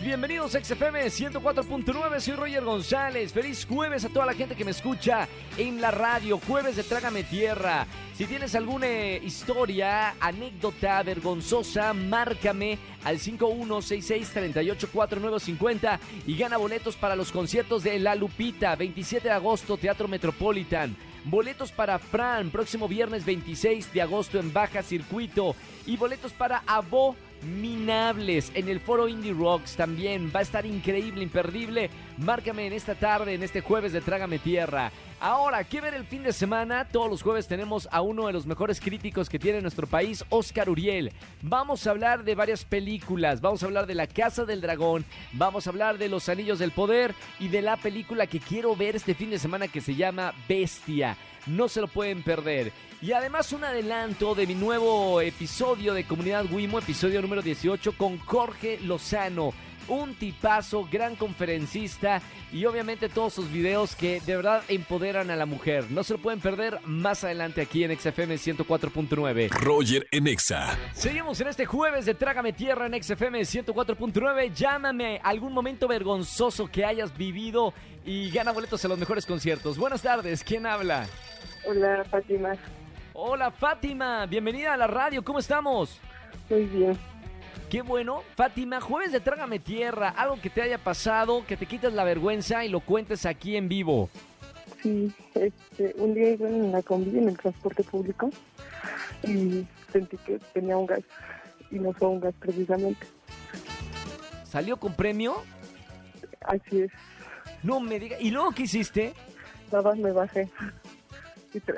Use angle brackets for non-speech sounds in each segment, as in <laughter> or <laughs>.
Bienvenidos a XFM 104.9, soy Roger González. Feliz jueves a toda la gente que me escucha en la radio, jueves de Trágame Tierra. Si tienes alguna historia, anécdota vergonzosa, márcame al 5166-384950 y gana boletos para los conciertos de La Lupita, 27 de agosto, Teatro Metropolitan. Boletos para Fran, próximo viernes 26 de agosto en Baja Circuito. Y boletos para Abo Minables en el foro Indie Rocks también. Va a estar increíble, imperdible. Márcame en esta tarde, en este jueves de Trágame Tierra. Ahora, ¿qué ver el fin de semana? Todos los jueves tenemos a uno de los mejores críticos que tiene nuestro país, Oscar Uriel. Vamos a hablar de varias películas. Vamos a hablar de La Casa del Dragón. Vamos a hablar de Los Anillos del Poder y de la película que quiero ver este fin de semana que se llama Bestia. No se lo pueden perder. Y además un adelanto de mi nuevo episodio de Comunidad Wimo, episodio número 18 con Jorge Lozano. Un tipazo, gran conferencista y obviamente todos sus videos que de verdad empoderan a la mujer. No se lo pueden perder más adelante aquí en XFM 104.9. Roger en Exa. Seguimos en este jueves de Trágame Tierra en XFM 104.9. Llámame algún momento vergonzoso que hayas vivido y gana boletos a los mejores conciertos. Buenas tardes, ¿quién habla? Hola, Fátima. Hola Fátima, bienvenida a la radio, ¿cómo estamos? Muy bien. Qué bueno. Fátima, jueves de Trágame Tierra, algo que te haya pasado, que te quites la vergüenza y lo cuentes aquí en vivo. Sí, este, un día iba en la combi, en el transporte público, y sentí que tenía un gas, y no fue un gas precisamente. ¿Salió con premio? Así es. No me digas. ¿Y luego qué hiciste? Nada más me bajé.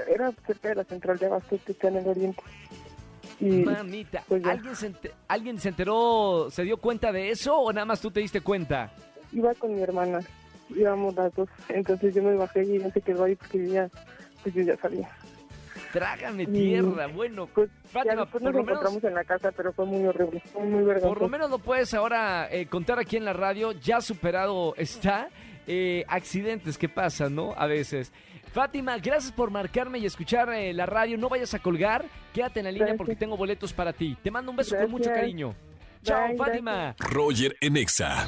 Era cerca de la central de Abasto que está en el oriente. Mamita, pues. ¿alguien se, ¿alguien se enteró, se dio cuenta de eso o nada más tú te diste cuenta? iba con mi hermana, íbamos las dos. Entonces yo me bajé y ella se quedó ahí porque yo ya, pues yo ya salía. Trágame Mm. tierra, bueno. Pues ya Fátima, por nos lo menos... encontramos en la casa, pero fue muy horrible, fue muy vergonzoso. Por lo menos lo puedes ahora eh, contar aquí en la radio, ya superado está. Eh, accidentes que pasan, ¿no? A veces. Fátima, gracias por marcarme y escuchar eh, la radio. No vayas a colgar, quédate en la línea Gracias. porque tengo boletos para ti. Te mando un beso con mucho cariño. Chao, Fátima. Roger en Exa.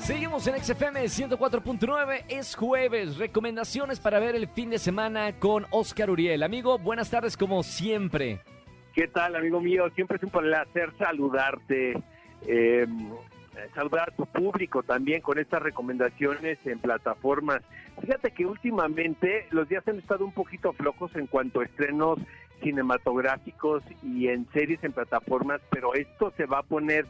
Seguimos en XFM 104.9. Es jueves. Recomendaciones para ver el fin de semana con Oscar Uriel. Amigo, buenas tardes como siempre. ¿Qué tal, amigo mío? Siempre es un placer saludarte, eh, saludar a tu público también con estas recomendaciones en plataformas. Fíjate que últimamente los días han estado un poquito flojos en cuanto a estrenos cinematográficos y en series en plataformas, pero esto se va a poner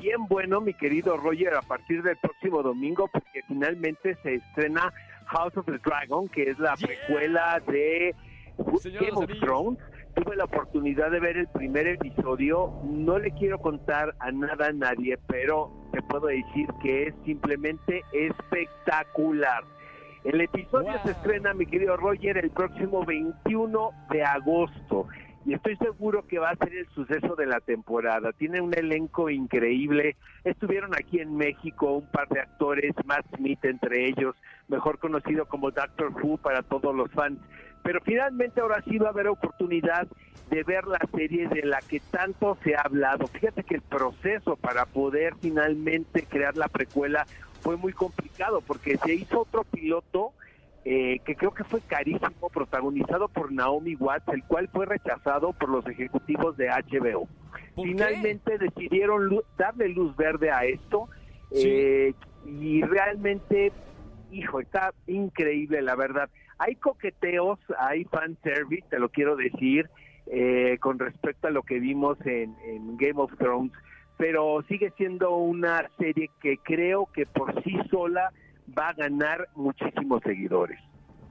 bien bueno, mi querido Roger, a partir del próximo domingo, porque finalmente se estrena House of the Dragon, que es la Yeah. precuela de Game of. Thrones tuve la oportunidad de ver el primer episodio. No le quiero contar a nada a nadie, pero te puedo decir que es simplemente espectacular. El episodio Wow. se estrena, mi querido Roger, el próximo 21 de agosto. Y estoy seguro que va a ser el suceso de la temporada. Tiene un elenco increíble. Estuvieron aquí en México un par de actores, Matt Smith entre ellos, mejor conocido como Doctor Who para todos los fans. Pero finalmente ahora sí va a haber oportunidad de ver la serie de la que tanto se ha hablado. Fíjate que el proceso para poder finalmente crear la precuela fue muy complicado porque se hizo otro piloto eh, que creo que fue carísimo, protagonizado por Naomi Watts, el cual fue rechazado por los ejecutivos de HBO. Finalmente decidieron lu- darle luz verde a esto Sí. eh, y realmente, hijo, está increíble la verdad. Hay coqueteos, hay fan service, te lo quiero decir, eh, con respecto a lo que vimos en, en Game of Thrones, pero sigue siendo una serie que creo que por sí sola va a ganar muchísimos seguidores.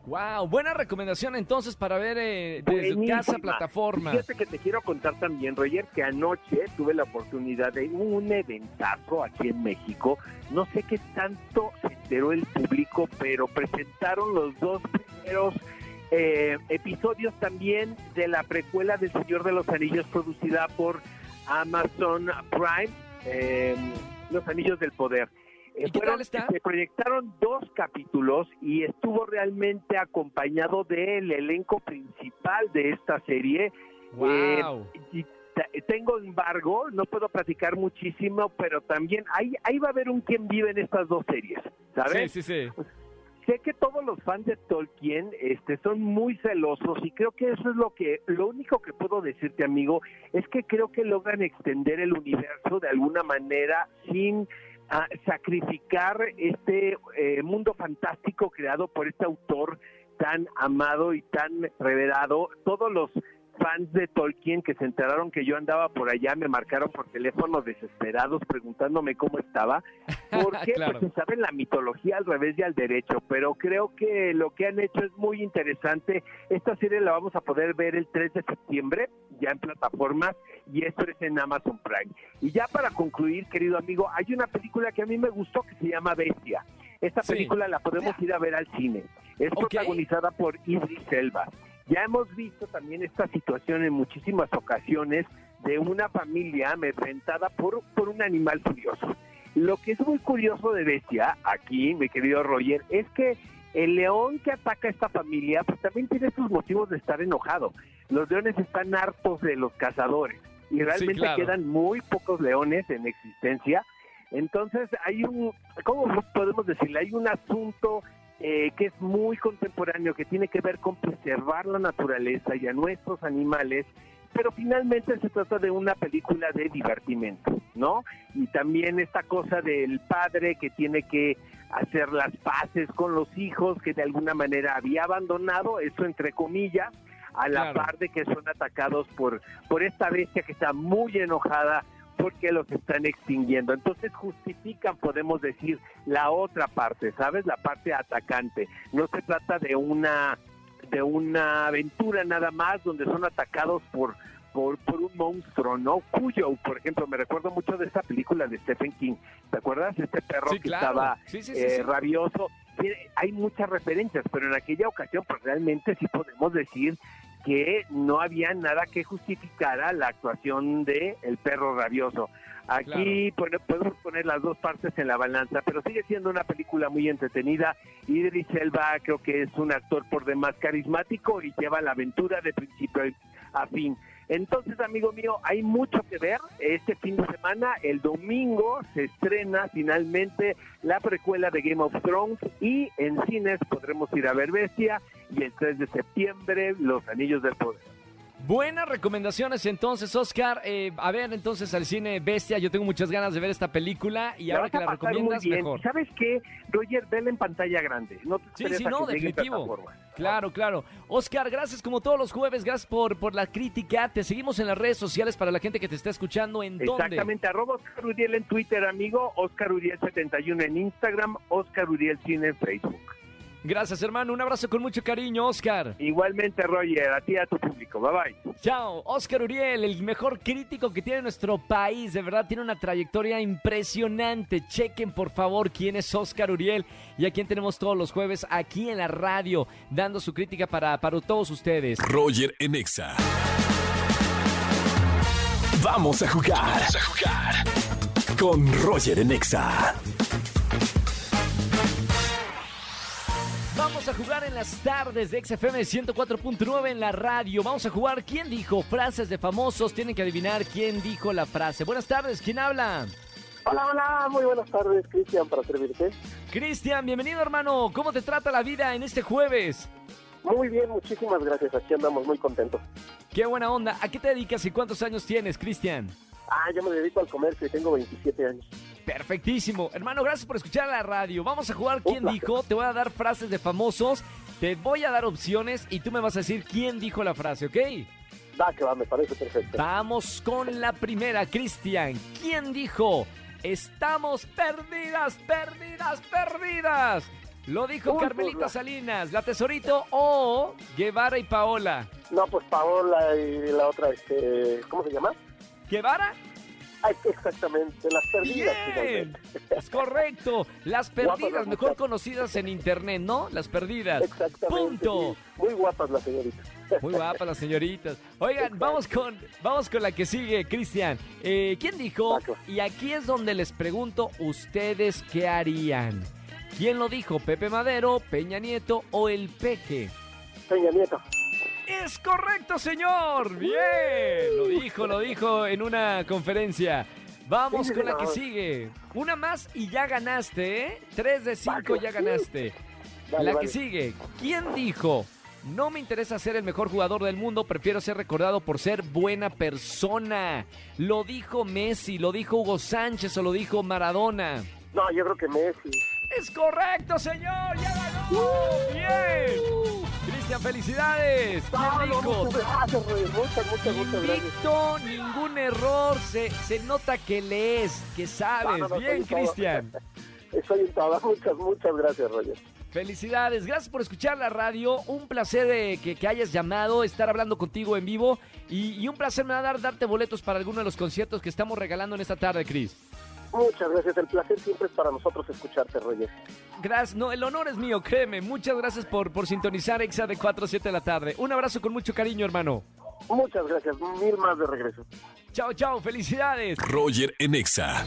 Wow, buena recomendación entonces para ver eh, desde Buenísima. casa plataforma. Fíjate que te quiero contar también, Roger, que anoche tuve la oportunidad de un eventazo aquí en México. No sé qué tanto se enteró el público, pero presentaron los dos primeros eh, episodios también de la precuela del Señor de los Anillos producida por Amazon Prime, eh, Los Anillos del Poder. Eh, ¿Y qué fueron- tal está? Se proyectaron dos capítulos y estuvo realmente acompañado del elenco principal de esta serie. Wow. Y te- tengo embargo, no puedo platicar muchísimo, pero también ahí, ahí va a haber un quien vive en estas dos series, ¿sabes? sí, sí, sí. sé que todos los fans de Tolkien este, son muy celosos y creo que eso es lo que, lo único que puedo decirte, amigo, es que creo que logran extender el universo de alguna manera sin ah, sacrificar este eh, mundo fantástico creado por este autor tan amado y tan reverado. Todos los fans de Tolkien que se enteraron que yo andaba por allá me marcaron por teléfono desesperados preguntándome cómo estaba <laughs> porque Claro. pues se sabe la mitología al revés y al derecho, pero creo que lo que han hecho es muy interesante. Esta serie la vamos a poder ver el 3 de septiembre, ya en plataformas, y esto es en Amazon Prime. Y ya para concluir, querido amigo, hay una película que a mí me gustó que se llama Bestia. Esta Sí. película la podemos ir a ver al cine. Es protagonizada por Idris Elba. Ya hemos visto también esta situación en muchísimas ocasiones de una familia amedrentada por, por un animal furioso. Lo que es muy curioso de Bestia, aquí, mi querido Roger, es que el león que ataca a esta familia, pues también tiene sus motivos de estar enojado. Los leones están hartos de los cazadores y realmente claro. quedan muy pocos leones en existencia. Entonces hay un, ¿cómo podemos decirle? Hay un asunto eh, que es muy contemporáneo, que tiene que ver con preservar la naturaleza y a nuestros animales, pero finalmente se trata de una película de divertimento, ¿no? Y también esta cosa del padre que tiene que hacer las paces con los hijos que de alguna manera había abandonado, eso entre comillas, a la Claro. par de que son atacados por, por esta bestia que está muy enojada porque los están extinguiendo. Entonces justifican, podemos decir, la otra parte, ¿sabes? La parte atacante. No se trata de una de una aventura nada más donde son atacados por por, por un monstruo, ¿no? Cuyo, por ejemplo, me recuerdo mucho de esta película de Stephen King. ¿Te acuerdas? Este perro Sí, que estaba Sí, sí, sí, eh, rabioso. Hay muchas referencias, pero en aquella ocasión, pues realmente sí podemos decir que no había nada que justificara la actuación de el perro rabioso. Aquí pone- podemos poner las dos partes en la balanza, pero sigue siendo una película muy entretenida. Idris Elba creo que es un actor por demás carismático y lleva la aventura de principio a fin. Entonces, amigo mío, hay mucho que ver este fin de semana. El domingo se estrena finalmente la precuela de Game of Thrones y en cines podremos ir a ver Bestia y el 3 de septiembre Los Anillos del Poder. Buenas recomendaciones entonces, Oscar. Eh, a ver, entonces al cine Bestia. Yo tengo muchas ganas de ver esta película y La ahora que la recomiendas, bien. mejor. ¿Y ¿Sabes qué? Roger, vela en pantalla grande. No te Sí, sí, no, definitivo. Claro, claro. Oscar, gracias como todos los jueves. Gracias por, por la crítica. Te seguimos en las redes sociales para la gente que te está escuchando. ¿En dónde? Exactamente, arroba Oscar Uriel en Twitter, amigo, Oscar Uriel 71 en Instagram, Oscar Uriel Cine en Facebook. Gracias, hermano. Un abrazo con mucho cariño, Oscar. Igualmente, Roger, a ti y a tu público. Bye bye. Chao, Oscar Uriel, el mejor crítico que tiene nuestro país. De verdad, tiene una trayectoria impresionante. Chequen, por favor, quién es Oscar Uriel y a quién tenemos todos los jueves aquí en la radio, dando su crítica para, para todos ustedes. Roger en Exa. Vamos a jugar. Vamos a jugar. Con Roger en a jugar en las tardes de XFM 104.9 en la radio. Vamos a jugar quién dijo frases de famosos. Tienen que adivinar quién dijo la frase. Buenas tardes, ¿quién habla? Hola, hola, muy buenas tardes, Cristian, para servirte. Cristian, bienvenido hermano. ¿Cómo te trata la vida en este jueves? Muy bien, muchísimas gracias, aquí andamos muy contentos. Qué buena onda. ¿A qué te dedicas y cuántos años tienes, Cristian? Ah, yo me dedico al comercio y tengo 27 años. Perfectísimo. Hermano, gracias por escuchar la radio. Vamos a jugar quién dijo. Te voy a dar frases de famosos. Te voy a dar opciones y tú me vas a decir quién dijo la frase, ¿ok? Va, que va, me parece perfecto. Vamos con la primera, Cristian. ¿Quién dijo? Estamos perdidas, perdidas, perdidas. Lo dijo Uy, Carmelita pues, Salinas, la tesorito o Guevara y Paola. No, pues Paola y la otra, este, ¿cómo se llama? ¿Guevara? Exactamente, las perdidas. Bien, es correcto. Las perdidas, las mejor conocidas en internet, ¿no? Las perdidas. Exactamente. Punto. sí. Muy guapas las señoritas. Muy guapas las señoritas. Oigan, vamos con, vamos con la que sigue, Cristian. Eh, ¿Quién dijo? Y aquí es donde les pregunto, ¿ustedes qué harían? ¿Quién lo dijo? ¿Pepe Madero, Peña Nieto o el Peje? Peña Nieto. Es correcto, señor. Bien. Lo dijo, lo dijo en una conferencia. Vamos con la que sigue. Una más y ya ganaste, ¿eh? Tres de cinco ya ganaste. La que sigue. ¿Quién dijo? No me interesa ser el mejor jugador del mundo, prefiero ser recordado por ser buena persona. Lo dijo Messi, lo dijo Hugo Sánchez o lo dijo Maradona. No, yo creo que Messi. Es correcto, señor. Ya ganó. Bien. Felicidades. No, Bien no, rico. muchas gracias, Roy. Muchas, muchas, muchas gracias. Invicto, ningún error. Se, se nota que lees, que sabes. No, no, no, Bien, soy. Cristian. Estoy en todas. Muchas, muchas gracias, Roger. Felicidades, gracias por escuchar la radio. Un placer eh, que, que hayas llamado, estar hablando contigo en vivo. Y, y un placer me va a dar darte boletos para alguno de los conciertos que estamos regalando en esta tarde, Cris. Muchas gracias. El placer siempre es para nosotros escucharte, Roger. Gracias, no, el honor es mío, créeme. Muchas gracias por, por sintonizar Exa de 4 a 7 de la tarde. Un abrazo con mucho cariño, hermano. Muchas gracias. Mil más de regreso. Chao, chao, felicidades. Roger en Exa.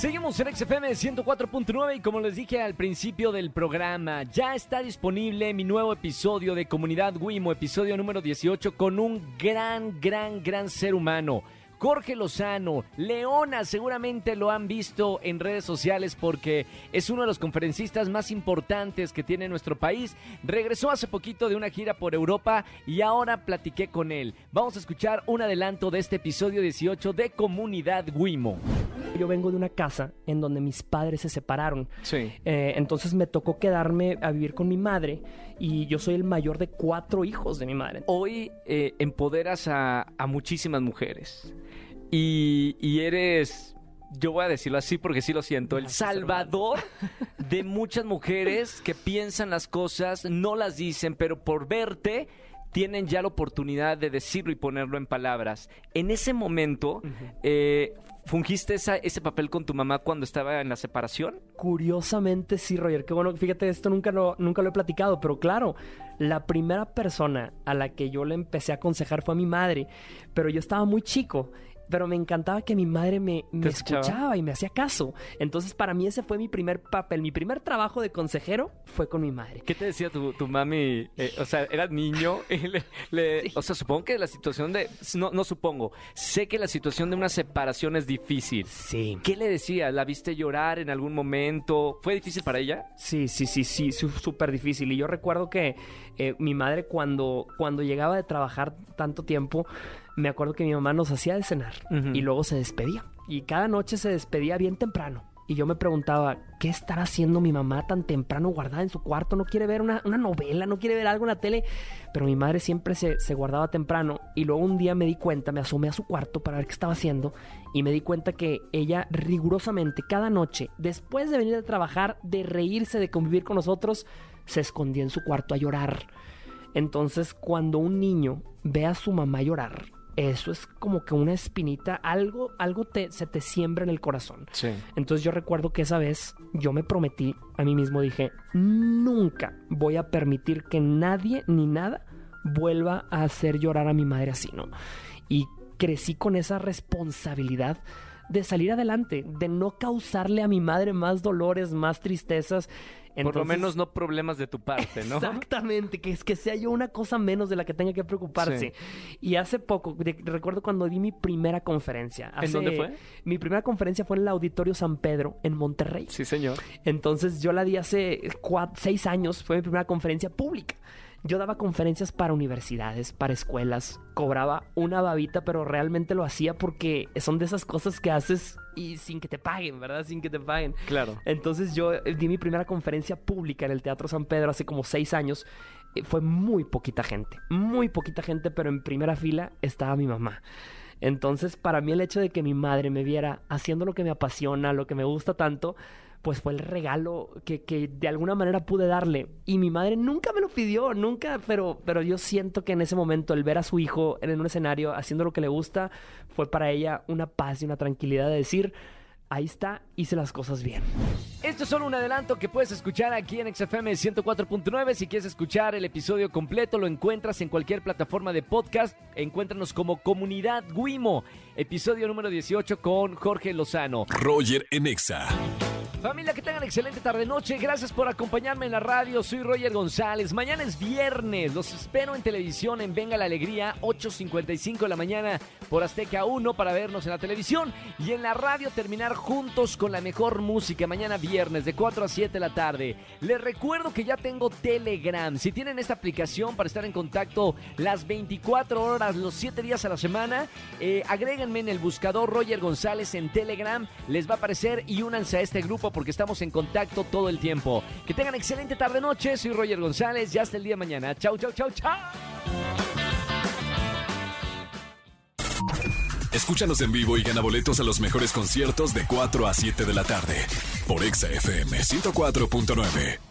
Seguimos en XFM 104.9 y como les dije al principio del programa, ya está disponible mi nuevo episodio de Comunidad Wimo, episodio número 18, con un gran, gran, gran ser humano. Jorge Lozano, Leona, seguramente lo han visto en redes sociales porque es uno de los conferencistas más importantes que tiene nuestro país. Regresó hace poquito de una gira por Europa y ahora platiqué con él. Vamos a escuchar un adelanto de este episodio 18 de Comunidad Wimo. Yo vengo de una casa en donde mis padres se separaron. Sí. Eh, entonces me tocó quedarme a vivir con mi madre y yo soy el mayor de cuatro hijos de mi madre. Hoy eh, empoderas a, a muchísimas mujeres y, y eres, yo voy a decirlo así porque sí lo siento, el salvador de muchas mujeres que piensan las cosas, no las dicen, pero por verte tienen ya la oportunidad de decirlo y ponerlo en palabras. En ese momento, eh, ¿fungiste esa- ese papel con tu mamá cuando estaba en la separación? Curiosamente sí, Roger. Qué bueno, fíjate, esto nunca lo, nunca lo he platicado, pero claro, la primera persona a la que yo le empecé a aconsejar fue a mi madre, pero yo estaba muy chico. Pero me encantaba que mi madre me, me escuchaba? escuchaba y me hacía caso. Entonces, para mí ese fue mi primer papel. Mi primer trabajo de consejero fue con mi madre. ¿Qué te decía tu, tu mami? Eh, o sea, eras niño. <laughs> y le- le- O sea, supongo que la situación de... No, no supongo. Sé que la situación de una separación es difícil. Sí. ¿Qué le decía? ¿La viste llorar en algún momento? ¿Fue difícil para ella? Sí, sí, sí, sí, súper difícil. Y yo recuerdo que eh, mi madre cuando, cuando llegaba de trabajar tanto tiempo, me acuerdo que mi mamá nos hacía de cenar y luego se despedía. Y cada noche se despedía bien temprano. Y yo me preguntaba, ¿qué estará haciendo mi mamá tan temprano guardada en su cuarto? ¿No quiere ver una, una novela? ¿No quiere ver algo en la tele? Pero mi madre siempre se, se guardaba temprano. Y luego un día me di cuenta, me asomé a su cuarto para ver qué estaba haciendo. Y me di cuenta que ella rigurosamente cada noche, después de venir a trabajar, de reírse, de convivir con nosotros, se escondía en su cuarto a llorar. Entonces, cuando un niño ve a su mamá llorar, eso es como que una espinita, algo, algo te, se te siembra en el corazón. Sí. Entonces yo recuerdo que esa vez yo me prometí a mí mismo, dije, nunca voy a permitir que nadie ni nada vuelva a hacer llorar a mi madre así, ¿no? Y crecí con esa responsabilidad de salir adelante, de no causarle a mi madre más dolores, más tristezas. Por lo menos no problemas de tu parte, ¿no? Exactamente, que es que sea yo una cosa menos de la que tenga que preocuparse. Y hace poco, de- recuerdo cuando di mi primera conferencia. ¿En dónde fue? Mi primera conferencia fue en el Auditorio San Pedro, en Monterrey. Sí, señor. Entonces yo la di hace seis años, fue mi primera conferencia pública. Yo daba conferencias para universidades, para escuelas, cobraba una babita, pero realmente lo hacía porque son de esas cosas que haces y sin que te paguen, ¿verdad? Sin que te paguen. Claro. Entonces yo eh, di mi primera conferencia pública en el Teatro San Pedro hace como seis años. Eh, Fue muy poquita gente, muy poquita gente, pero en primera fila estaba mi mamá. Entonces para mí el hecho de que mi madre me viera haciendo lo que me apasiona, lo que me gusta tanto, pues fue el regalo que, que de alguna manera pude darle. Y mi madre nunca me lo pidió, nunca, pero, pero yo siento que en ese momento el ver a su hijo en un escenario haciendo lo que le gusta fue para ella una paz y una tranquilidad de decir, ahí está, hice las cosas bien. Esto es solo un adelanto que puedes escuchar aquí en XFM 104.9. Si quieres escuchar el episodio completo, lo encuentras en cualquier plataforma de podcast. Encuéntranos como Comunidad Guimo, episodio número 18 con Jorge Lozano. Roger en Exa. Familia, que tengan excelente tarde-noche. Gracias por acompañarme en la radio. Soy Roger González. Mañana es viernes. Los espero en televisión en Venga la Alegría, 8.55 de la mañana por Azteca 1 para vernos en la televisión. Y en la radio terminar juntos con la mejor música. Mañana viernes de 4 a 7 de la tarde. Les recuerdo que ya tengo Telegram. Si tienen esta aplicación para estar en contacto las 24 horas, los 7 días a la semana, eh, agréguenme en el buscador Roger González en Telegram. Les va a aparecer y únanse a este grupo porque estamos en contacto todo el tiempo. Que tengan excelente tarde-noche. Soy Roger González. Ya hasta el día de mañana. Chau, chau, chau, chau. Escúchanos en vivo y gana boletos a los mejores conciertos de 4 a 7 de la tarde por Exa FM 104.9.